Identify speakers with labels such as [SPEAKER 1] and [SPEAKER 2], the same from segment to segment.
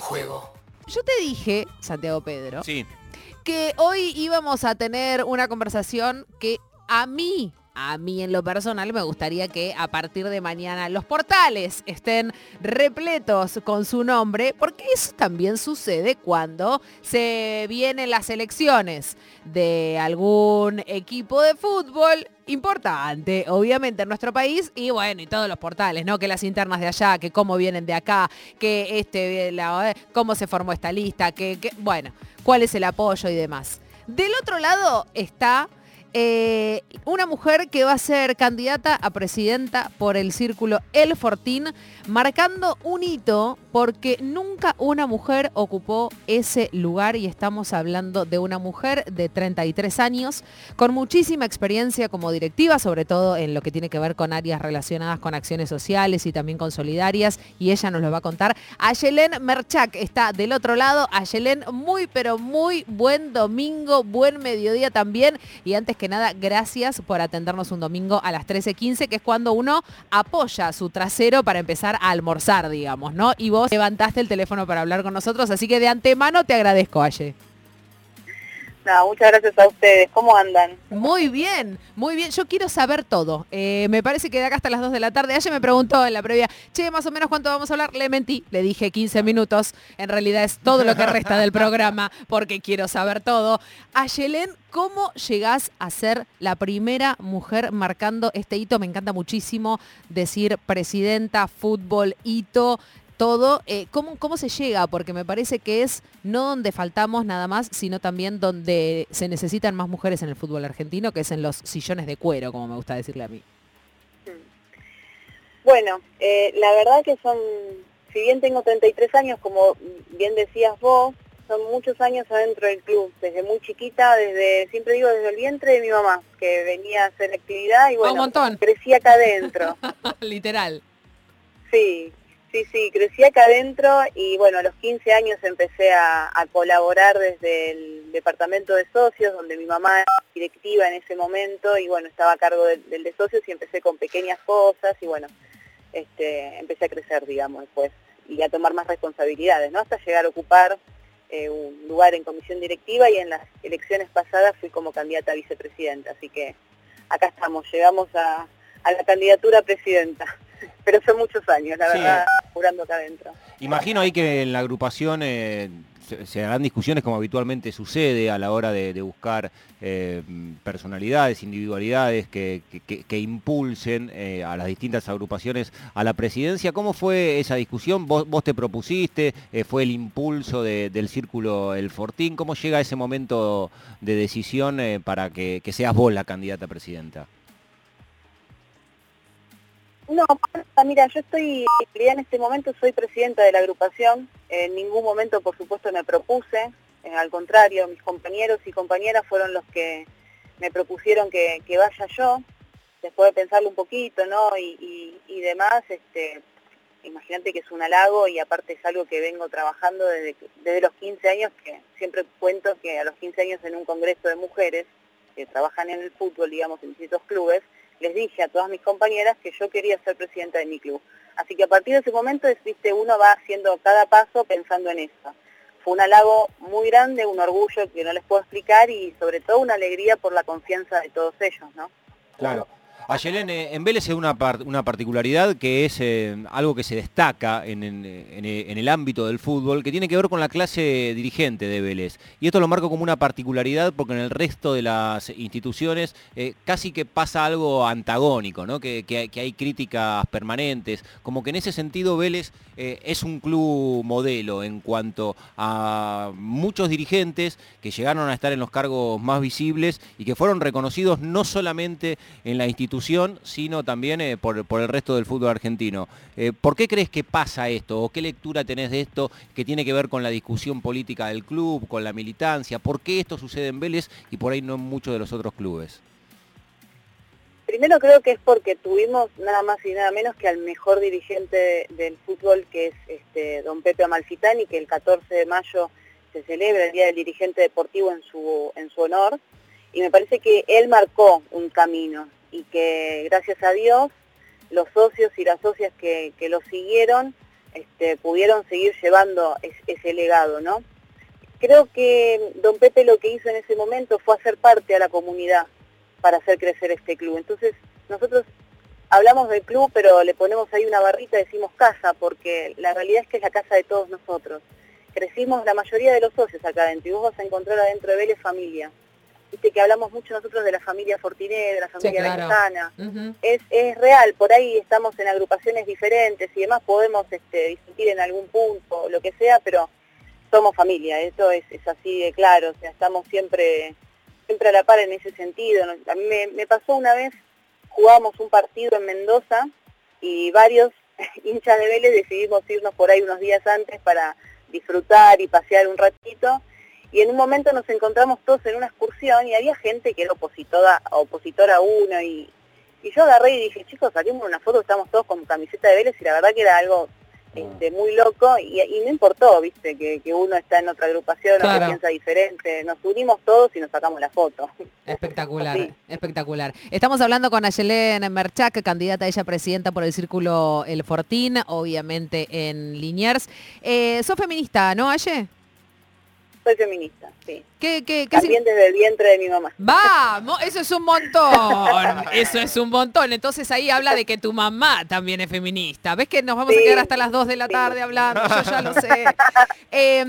[SPEAKER 1] juego.
[SPEAKER 2] Yo te dije, Santiago Pedro,
[SPEAKER 3] Sí.
[SPEAKER 2] que hoy íbamos a tener una conversación que a mí, a mí en lo personal, me gustaría que a partir de mañana los portales estén repletos con su nombre, porque eso también sucede cuando se vienen las elecciones de algún equipo de fútbol importante, obviamente, en nuestro país, y bueno, y todos los portales, ¿no? Que las internas de allá, que cómo vienen de acá, que este, la- cómo se formó esta lista, que- bueno, cuál es el apoyo y demás. Del otro lado está eh, una mujer que va a ser candidata a presidenta por el círculo El Fortín, marcando un hito porque nunca una mujer ocupó ese lugar y estamos hablando de una mujer de 33 años con muchísima experiencia como directiva, sobre todo en lo que tiene que ver con áreas relacionadas con acciones sociales y también con solidarias y ella nos lo va a contar. Ayelén Merchak está del otro lado. Ayelén, muy pero muy buen domingo, buen mediodía también y antes que nada, gracias por atendernos un domingo a las 13.15, que es cuando uno apoya su trasero para empezar a almorzar, digamos, ¿no? Y vos levantaste el teléfono para hablar con nosotros, así que de antemano te agradezco, Aye.
[SPEAKER 4] Muchas gracias a ustedes. ¿Cómo andan?
[SPEAKER 2] Muy bien, muy bien. Yo quiero saber todo. Eh, me parece que de acá hasta las 2 de la tarde. Ayer me preguntó en la previa, che, más o menos cuánto vamos a hablar. Le mentí, le dije 15 minutos. En realidad es todo lo que resta del programa porque quiero saber todo. Ayelén, ¿cómo llegás a ser la primera mujer marcando este hito? Me encanta muchísimo decir presidenta, fútbol, hito todo. Eh, ¿cómo, ¿Cómo se llega? Porque me parece que es no donde faltamos nada más, sino también donde se necesitan más mujeres en el fútbol argentino, que es en los sillones de cuero, como me gusta decirle a mí.
[SPEAKER 4] Bueno, eh, la verdad que son, si bien tengo 33 años, como bien decías vos, son muchos años adentro del club, desde muy chiquita, desde, siempre digo, desde el vientre de mi mamá, que venía a hacer actividad y
[SPEAKER 2] un
[SPEAKER 4] bueno,
[SPEAKER 2] montón.
[SPEAKER 4] crecí acá adentro.
[SPEAKER 2] Literal.
[SPEAKER 4] Sí, sí, sí, crecí acá adentro y bueno, a los 15 años empecé a, a colaborar desde el departamento de socios, donde mi mamá era directiva en ese momento y bueno, estaba a cargo del, del de socios y empecé con pequeñas cosas y bueno, este, empecé a crecer, digamos, después y a tomar más responsabilidades, ¿no? Hasta llegar a ocupar eh, un lugar en comisión directiva y en las elecciones pasadas fui como candidata a vicepresidenta, así que acá estamos, llegamos a, a la candidatura a presidenta. Pero son muchos años, la
[SPEAKER 3] Sí.
[SPEAKER 4] verdad, acá adentro.
[SPEAKER 3] Imagino ahí que en la agrupación eh, se, harán discusiones como habitualmente sucede a la hora de, buscar eh, personalidades, individualidades que, que- impulsen eh, a las distintas agrupaciones a la presidencia. ¿Cómo fue esa discusión? ¿Vos, vos te propusiste? ¿Fue el impulso de- del círculo El Fortín? ¿Cómo llega ese momento de decisión para que, que seas vos la candidata a presidenta?
[SPEAKER 4] No, mira, yo estoy, en este momento soy presidenta de la agrupación, en ningún momento por supuesto me propuse, eh, al contrario, mis compañeros y compañeras fueron los que me propusieron que, vaya yo, después de pensarlo un poquito, ¿no? Y, y- y demás, este, imagínate que es un halago y aparte es algo que vengo trabajando desde, desde los 15 años, que siempre cuento que a los 15 años en un congreso de mujeres que trabajan en el fútbol, digamos, en distintos clubes, les dije a todas mis compañeras que yo quería ser presidenta de mi club. Así que a partir de ese momento, viste, uno va haciendo cada paso pensando en eso. Fue un halago muy grande, un orgullo que no les puedo explicar y sobre todo una alegría por la confianza de todos ellos, ¿no?
[SPEAKER 3] Claro. Ayelén, eh, en Vélez hay una, par- una particularidad que es eh, algo que se destaca en, en- el ámbito del fútbol, que tiene que ver con la clase dirigente de Vélez. Y esto lo marco como una particularidad porque en el resto de las instituciones eh, casi que pasa algo antagónico, que, hay- críticas permanentes. Como que en ese sentido Vélez eh, es un club modelo en cuanto a muchos dirigentes que llegaron a estar en los cargos más visibles y que fueron reconocidos no solamente en la institución, sino también eh, por, el resto del fútbol argentino. Eh, ¿Por qué crees que pasa esto? ¿O qué lectura tenés de esto que tiene que ver con la discusión política del club, con la militancia? ¿Por qué esto sucede en Vélez y por ahí no en muchos de los otros clubes?
[SPEAKER 4] Primero creo que es porque tuvimos nada más y nada menos que al mejor dirigente de- del fútbol, que es este, don Pepe Amalfitani, que el 14 de mayo se celebra el Día del Dirigente Deportivo en su, en su honor. Y me parece que él marcó un camino y que gracias a Dios los socios y las socias que, que lo siguieron este, pudieron seguir llevando ese legado, ¿no? Creo que don Pepe lo que hizo en ese momento fue hacer parte a la comunidad para hacer crecer este club. Entonces, nosotros hablamos del club, pero le ponemos ahí una barrita, decimos casa, porque la realidad es que es la casa de todos nosotros. Crecimos la mayoría de los socios acá adentro y vos vas a encontrar adentro de Vélez familia. Viste que hablamos mucho nosotros de la familia Fortiné, de la familia sí, es, es real, por ahí estamos en agrupaciones diferentes y demás, podemos este, discutir en algún punto, lo que sea, pero somos familia, eso es, es así de claro, o sea, estamos siempre, siempre a la par en ese sentido. A mí me pasó una vez jugamos un partido en Mendoza y varios hinchas de Vélez decidimos irnos por ahí unos días antes para disfrutar y pasear un ratito. Y en un momento nos encontramos todos en una excursión y había gente que era opositora, opositora a uno y, y yo agarré y dije, chicos, salimos una foto, estamos todos con camiseta de Vélez y la verdad que era algo este, muy loco y, no importó, viste, que, uno está en otra agrupación o que piensa diferente. Nos unimos todos y nos sacamos la foto.
[SPEAKER 2] Espectacular, espectacular. Estamos hablando con Ayelén Merchak, candidata a ella presidenta por el Círculo El Fortín, obviamente en Liniers. Eh, ¿Sos feminista, no, Aye?
[SPEAKER 4] Feminista, sí.
[SPEAKER 2] ¿Qué, qué,
[SPEAKER 4] qué También desde el vientre de mi mamá.
[SPEAKER 2] Vamos, eso es un montón. Eso es un montón. Entonces ahí habla de que tu mamá también es feminista. ¿Ves que nos vamos a quedar hasta las 2 de la tarde hablando? Yo ya lo sé. Eh,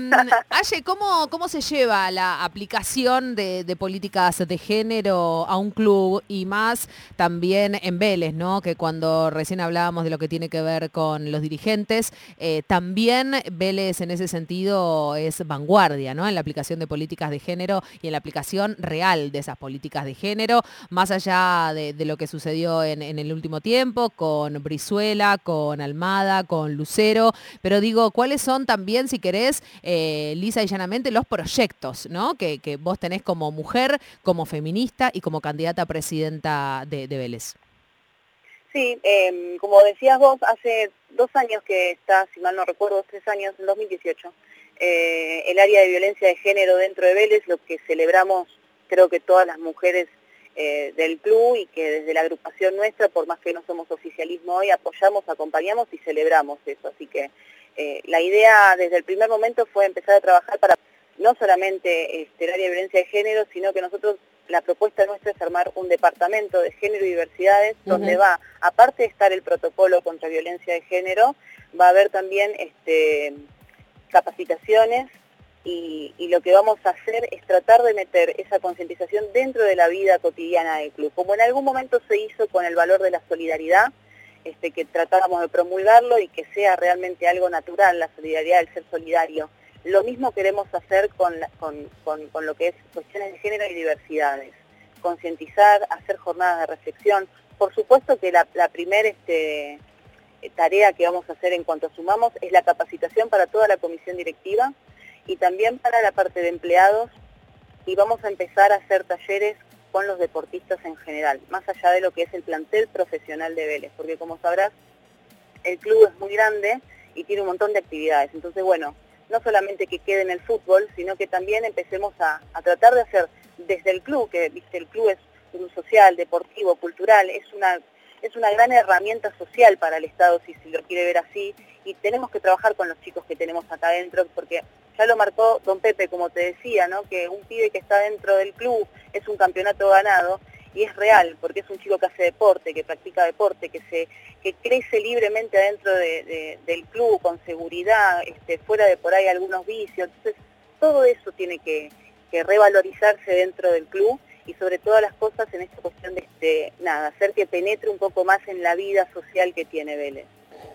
[SPEAKER 2] Aye, ¿cómo, ¿cómo se lleva la aplicación de, políticas de género a un club y más también en Vélez, ¿no? Que cuando recién hablábamos de lo que tiene que ver con los dirigentes, eh, también Vélez en ese sentido es vanguardia, ¿no? En la aplicación de políticas de género y en la aplicación real de esas políticas de género, más allá de, lo que sucedió en, el último tiempo con Brizuela, con Almada, con Lucero, pero digo, ¿cuáles son también, si querés, eh, lisa y llanamente, los proyectos ¿no? que, vos tenés como mujer, como feminista y como candidata a presidenta de, Vélez?
[SPEAKER 4] Sí, em, como decías vos, hace dos años que está, si mal no recuerdo, tres años, en 2018, eh, el área de violencia de género dentro de Vélez, lo que celebramos creo que todas las mujeres eh, del club y que desde la agrupación nuestra, por más que no somos oficialismo hoy, apoyamos, acompañamos y celebramos eso. Así que eh, la idea desde el primer momento fue empezar a trabajar para no solamente este, el área de violencia de género, sino que nosotros, la propuesta nuestra es armar un departamento de género y diversidades donde va, aparte de estar el protocolo contra violencia de género, va a haber también este, capacitaciones y, lo que vamos a hacer es tratar de meter esa concientización dentro de la vida cotidiana del club, como en algún momento se hizo con el valor de la solidaridad, este, que tratáramos de promulgarlo y que sea realmente algo natural la solidaridad, el ser solidario. Lo mismo queremos hacer con, con, lo que es cuestiones de género y diversidades, concientizar, hacer jornadas de reflexión. Por supuesto que la, la primera este, tarea que vamos a hacer en cuanto sumamos es la capacitación para toda la comisión directiva y también para la parte de empleados y vamos a empezar a hacer talleres con los deportistas en general, más allá de lo que es el plantel profesional de Vélez, porque como sabrás, el club es muy grande y tiene un montón de actividades. Entonces, bueno, no solamente que quede en el fútbol, sino que también empecemos a, a tratar de hacer desde el club, que viste, el club es un social, deportivo, cultural, es una es una gran herramienta social para el Estado, si se lo quiere ver así, y tenemos que trabajar con los chicos que tenemos acá adentro, porque ya lo marcó don Pepe, como te decía, ¿no? que un pibe que está dentro del club es un campeonato ganado, y es real, porque es un chico que hace deporte, que practica deporte, que se que crece libremente adentro del club, con seguridad, este, fuera de por ahí algunos vicios. Entonces, todo eso tiene que revalorizarse dentro del club y sobre todas las cosas en esta cuestión de, este, nada, hacer que penetre un poco más en la vida social que tiene Vélez.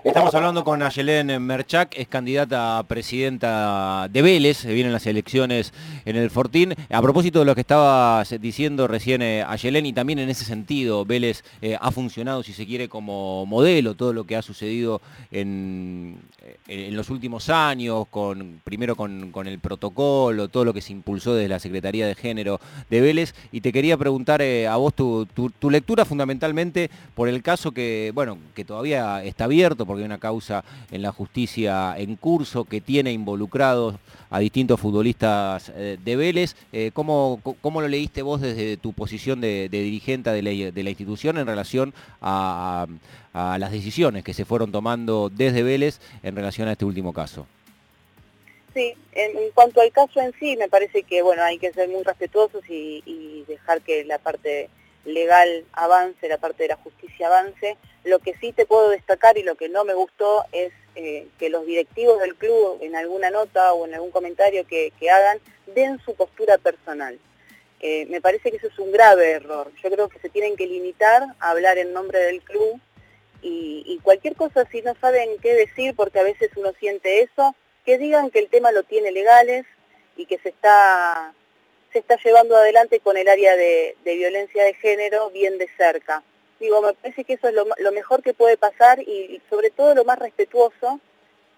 [SPEAKER 3] Estamos hablando con Ayelén Merchak, es candidata a presidenta de Vélez, vienen las elecciones en el Fortín. A propósito de lo que estaba diciendo recién eh, Ayelén, y también en ese sentido, Vélez eh, ha funcionado, si se quiere, como modelo, todo lo que ha sucedido en, en los últimos años, con, primero con, el protocolo, todo lo que se impulsó desde la Secretaría de Género de Vélez, y te quería preguntar eh, a vos tu, tu, lectura fundamentalmente por el caso que, bueno, que todavía está abierto, porque hay una causa en la justicia en curso que tiene involucrados a distintos futbolistas eh, de Vélez. Eh, ¿cómo, lo leíste vos desde tu posición de, dirigente de la, institución en relación a, las decisiones que se fueron tomando desde Vélez en relación a este último caso?
[SPEAKER 4] Sí, en, cuanto al caso en sí, me parece que bueno hay que ser muy respetuosos y dejar que la parte legal avance, la parte de la justicia avance. Lo que sí te puedo destacar y lo que no me gustó es eh, que los directivos del club en alguna nota o en algún comentario que, hagan den su postura personal. Eh, me parece que eso es un grave error. Yo creo que se tienen que limitar a hablar en nombre del club y, y cualquier cosa si no saben qué decir, porque a veces uno siente eso, que digan que el tema lo tiene legales y que se está se está llevando adelante con el área de, violencia de género bien de cerca. Digo, me parece que eso es lo, mejor que puede pasar y, sobre todo lo más respetuoso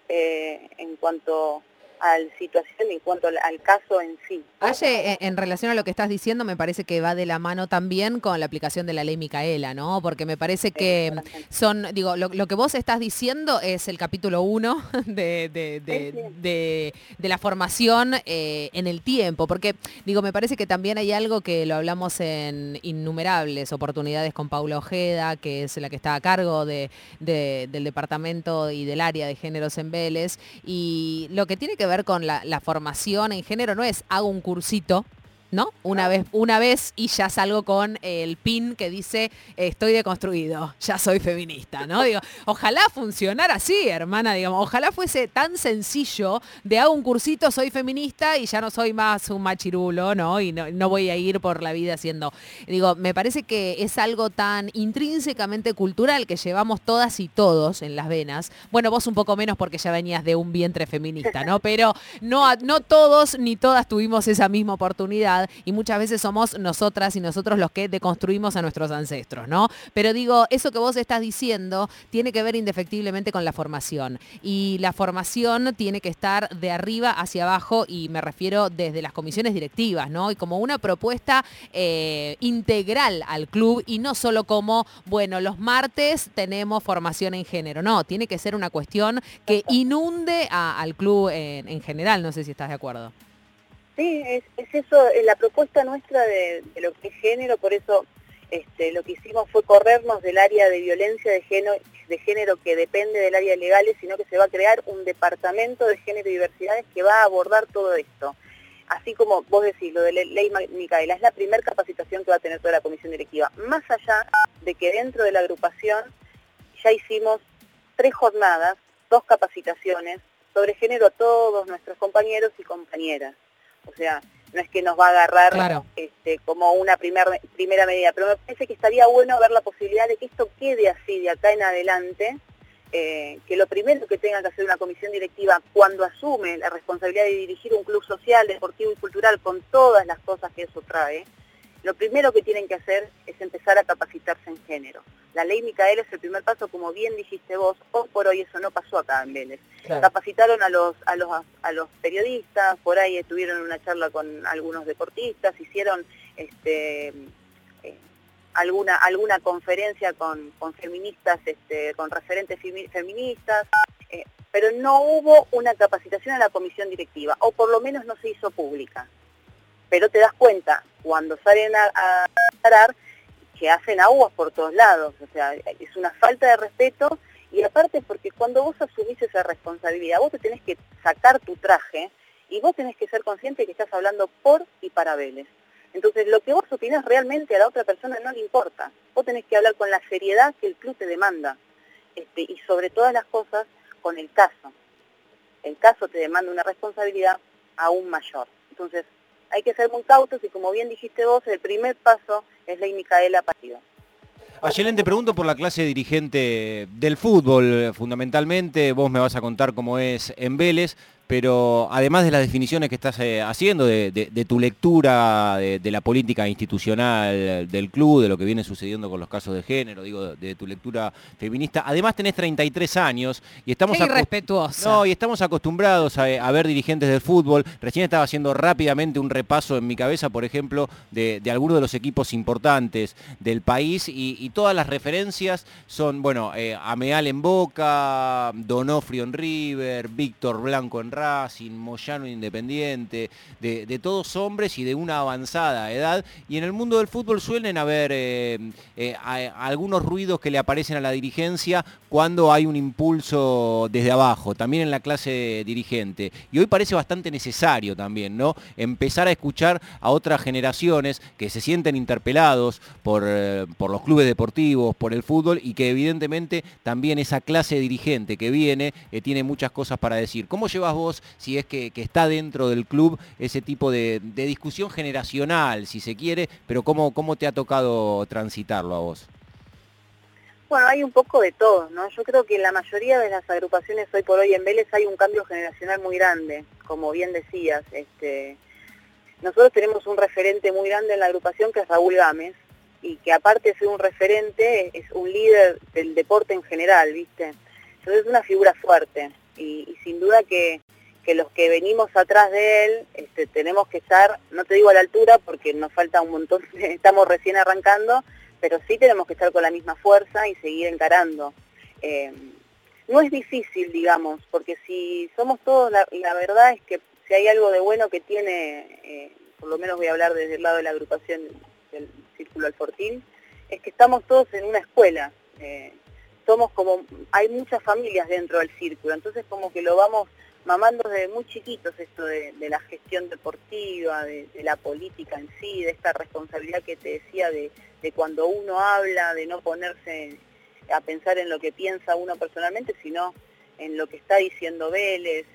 [SPEAKER 4] eh, en cuanto a la situación en cuanto al, caso en sí.
[SPEAKER 2] Aye, en, relación a lo que estás diciendo, me parece que va de la mano también con la aplicación de la ley Micaela, ¿no? Porque me parece que son, digo, lo, que vos estás diciendo es el capítulo 1 de, la formación eh, en el tiempo, porque, digo, me parece que también hay algo que lo hablamos en innumerables oportunidades con Paula Ojeda, que es la que está a cargo del departamento y del área de géneros en Vélez, y lo que tiene que ver con la, formación en género no es hago un cursito ¿no? Una vez, una vez y ya salgo con el pin que dice estoy deconstruido, ya soy feminista, ¿no? Digo, ojalá funcionara así, hermana, digamos, ojalá fuese tan sencillo de hago un cursito, soy feminista y ya no soy más un machirulo, ¿no? Y no, voy a ir por la vida haciendo. Digo, me parece que es algo tan intrínsecamente cultural que llevamos todas y todos en las venas. Bueno, vos un poco menos porque ya venías de un vientre feminista, ¿no? Pero no, no todos ni todas tuvimos esa misma oportunidad y muchas veces somos nosotras y nosotros los que deconstruimos a nuestros ancestros, ¿no? Pero digo, eso que vos estás diciendo tiene que ver indefectiblemente con la formación y la formación tiene que estar de arriba hacia abajo y me refiero desde las comisiones directivas, ¿no? Y como una propuesta eh, integral al club y no solo como, bueno, los martes tenemos formación en género, no, tiene que ser una cuestión que inunde al club en general, no sé si estás de acuerdo.
[SPEAKER 4] Sí, es, eso, eh, la propuesta nuestra de, lo que es género, por eso este, lo que hicimos fue corrernos del área de violencia de género, de género que depende del área legal, sino que se va a crear un departamento de género y diversidades que va a abordar todo esto. Así como vos decís, lo de la ley Micaela, es la primera capacitación que va a tener toda la comisión directiva. Más allá de que dentro de la agrupación ya hicimos tres jornadas, dos capacitaciones sobre género a todos nuestros compañeros y compañeras. O sea, no es que nos va a agarrar este, como una primer, primera medida, pero me parece que estaría bueno ver la posibilidad de que esto quede así de acá en adelante, eh, que lo primero que tenga que hacer una comisión directiva cuando asume la responsabilidad de dirigir un club social, deportivo y cultural con todas las cosas que eso trae, lo primero que tienen que hacer es empezar a capacitarse en género. La ley Micaela es el primer paso, como bien dijiste vos, hoy por hoy eso no pasó acá en Vélez. Capacitaron a los, a, los, a los periodistas, por ahí tuvieron una charla con algunos deportistas, hicieron este, eh, alguna, alguna conferencia con, con feministas, este, con referentes feministas, eh, pero no hubo una capacitación a la comisión directiva, o por lo menos no se hizo pública pero te das cuenta cuando salen a, a que hacen aguas por todos lados, o sea, es una falta de respeto y aparte porque cuando vos asumís esa responsabilidad, vos te tenés que sacar tu traje y vos tenés que ser consciente que estás hablando por y para Vélez. Entonces, lo que vos opinás realmente a la otra persona no le importa. Vos tenés que hablar con la seriedad que el club te demanda. Este, y sobre todas las cosas, con el caso. El caso te demanda una responsabilidad aún mayor. Entonces, hay que ser muy cautos y como bien dijiste vos, el primer paso es la Micaela Partido.
[SPEAKER 3] Ayelen, te pregunto por la clase dirigente del fútbol, fundamentalmente, vos me vas a contar cómo es en Vélez, pero además de las definiciones que estás eh, haciendo, de, tu lectura de, la política institucional del club, de lo que viene sucediendo con los casos de género, digo, de, tu lectura feminista, además tenés 33 años y estamos,
[SPEAKER 2] no,
[SPEAKER 3] y estamos acostumbrados a, ver dirigentes del fútbol. Recién estaba haciendo rápidamente un repaso en mi cabeza, por ejemplo, de, algunos de los equipos importantes del país y, todas las referencias son, bueno, eh, Ameal en Boca, Donofrio en River, Víctor Blanco en Racing, Moyano Independiente, de, todos hombres y de una avanzada edad. Y en el mundo del fútbol suelen haber eh, eh, algunos ruidos que le aparecen a la dirigencia cuando hay un impulso desde abajo, también en la clase dirigente. Y hoy parece bastante necesario también, ¿no? Empezar a escuchar a otras generaciones que se sienten interpelados por, eh, por los clubes deportivos, por el fútbol y que evidentemente también esa clase dirigente que viene tiene muchas cosas para decir. ¿Cómo llevas vos si es que, está dentro del club ese tipo de, discusión generacional, si se quiere, pero ¿cómo, ¿cómo te ha tocado transitarlo a vos?
[SPEAKER 4] Bueno, hay un poco de todo, ¿no? Yo creo que en la mayoría de las agrupaciones hoy por hoy en Vélez hay un cambio generacional muy grande, como bien decías. Este, nosotros tenemos un referente muy grande en la agrupación que es Raúl Gámez, y que aparte de ser un referente, es un líder del deporte en general, ¿viste? Entonces es una figura fuerte, y sin duda que los que venimos atrás de él este, tenemos que estar, no te digo a la altura porque nos falta un montón, estamos recién arrancando, pero sí tenemos que estar con la misma fuerza y seguir encarando. Eh, no es difícil, digamos, porque si somos todos, la, la, verdad es que si hay algo de bueno que tiene, eh, por lo menos voy a hablar desde el lado de la agrupación del Círculo Alfortín, es que estamos todos en una escuela. Eh, somos como, hay muchas familias dentro del círculo, entonces como que lo vamos mamando desde muy chiquitos esto de, la gestión deportiva, de, la política en sí, de esta responsabilidad que te decía de, cuando uno habla, de no ponerse a pensar en lo que piensa uno personalmente, sino en lo que está diciendo Vélez.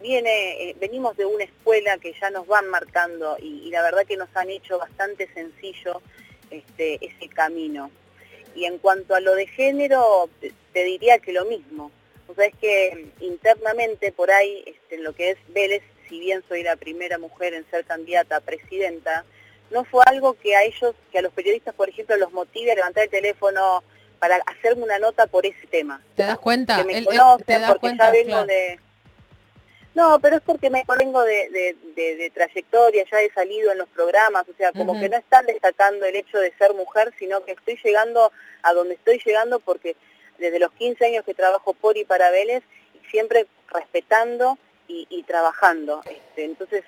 [SPEAKER 4] Viene, eh, venimos de una escuela que ya nos van marcando y, la verdad que nos han hecho bastante sencillo este, ese camino. Y en cuanto a lo de género, te diría que lo mismo o sea, es que internamente por ahí, este, en lo que es Vélez, si bien soy la primera mujer en ser candidata a presidenta, no fue algo que a ellos, que a los periodistas, por ejemplo, los motive a levantar el teléfono para hacerme una nota por ese tema.
[SPEAKER 2] ¿Te das cuenta?
[SPEAKER 4] Que me conocen, porque ya vengo de... No, pero es porque me vengo de, trayectoria, ya he salido en los programas, o sea, como que no están destacando el hecho de ser mujer, sino que estoy llegando a donde estoy llegando porque desde los 15 años que trabajo por y para Vélez, y siempre respetando y, trabajando. Este, entonces,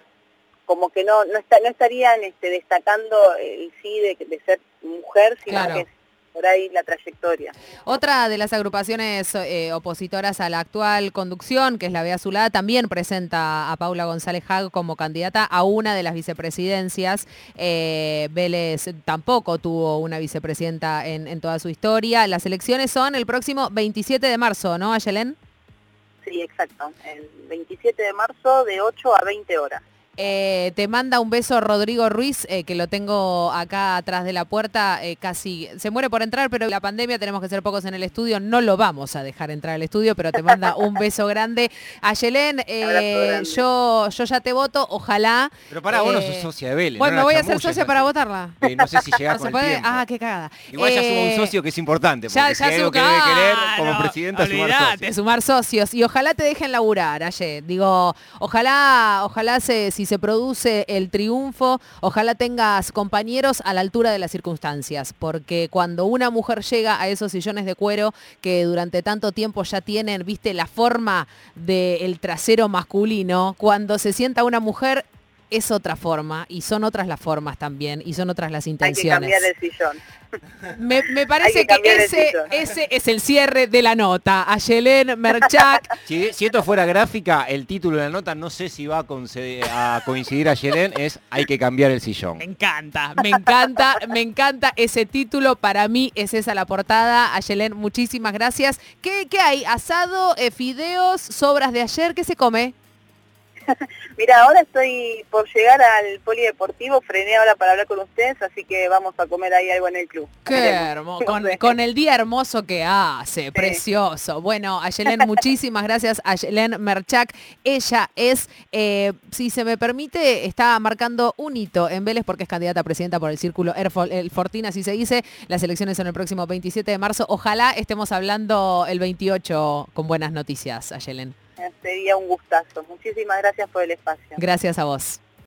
[SPEAKER 4] como que no, no, no estarían este, destacando el sí de, ser mujer, sino que por ahí la trayectoria.
[SPEAKER 2] Otra de las agrupaciones eh, opositoras a la actual conducción, que es la Vea Azulada, también presenta a Paula González Hag como candidata a una de las vicepresidencias. Eh, Vélez tampoco tuvo una vicepresidenta en, toda su historia. Las elecciones son el próximo 27 de marzo, ¿no, Ayelén?
[SPEAKER 4] Sí, exacto. El 27 de marzo de 8 a 20 horas.
[SPEAKER 2] Eh, te manda un beso Rodrigo Ruiz, eh, que lo tengo acá atrás de la puerta, eh, casi se muere por entrar, pero la pandemia tenemos que ser pocos en el estudio, no lo vamos a dejar entrar al estudio, pero te manda un beso grande. Ayelén, yo, yo ya te voto, ojalá.
[SPEAKER 3] Pero para vos no sos socia de Vélez.
[SPEAKER 2] Bueno, voy a ser socia para votarla.
[SPEAKER 3] no sé si llegás con el tiempo.
[SPEAKER 2] Ah, qué cagada.
[SPEAKER 3] Igual ya sumo un socio que es importante, porque ya, si hay algo que debe querer como presidenta sumar socios.
[SPEAKER 2] sumar socios. Y ojalá te dejen laburar, Aye. Digo, ojalá, ojalá se, si se produce el triunfo, ojalá tengas compañeros a la altura de las circunstancias, porque cuando una mujer llega a esos sillones de cuero que durante tanto tiempo ya tienen, viste, la forma del trasero masculino, cuando se sienta una mujer es otra forma y son otras las formas también y son otras las intenciones.
[SPEAKER 4] Hay que cambiar el sillón.
[SPEAKER 2] Me, parece que, ese, ese, es el cierre de la nota. Ayelén Merchak.
[SPEAKER 3] Si, si, esto fuera gráfica, el título de la nota, no sé si va a, coincidir a Yelén, es Hay que cambiar el sillón.
[SPEAKER 2] Me encanta, me encanta, me encanta ese título. Para mí es esa la portada. Ayelén, muchísimas gracias. ¿Qué, hay? ¿Asado, eh, fideos, sobras de ayer? ¿Qué se come?
[SPEAKER 4] Mira, ahora estoy por llegar al polideportivo, frené ahora para hablar con ustedes, así que vamos a comer ahí algo en el club.
[SPEAKER 2] Qué hermoso, con, el día hermoso que hace, precioso. Bueno, Ayelen, muchísimas gracias. Ayelen Merchak, ella es, eh, si se me permite, está marcando un hito en Vélez porque es candidata a presidenta por el Círculo el Fortín, así se dice. Las elecciones son el próximo 27 de marzo. Ojalá estemos hablando el 28 con buenas noticias, Ayelen.
[SPEAKER 4] Sería un gustazo. Muchísimas gracias por el espacio.
[SPEAKER 2] Gracias a vos.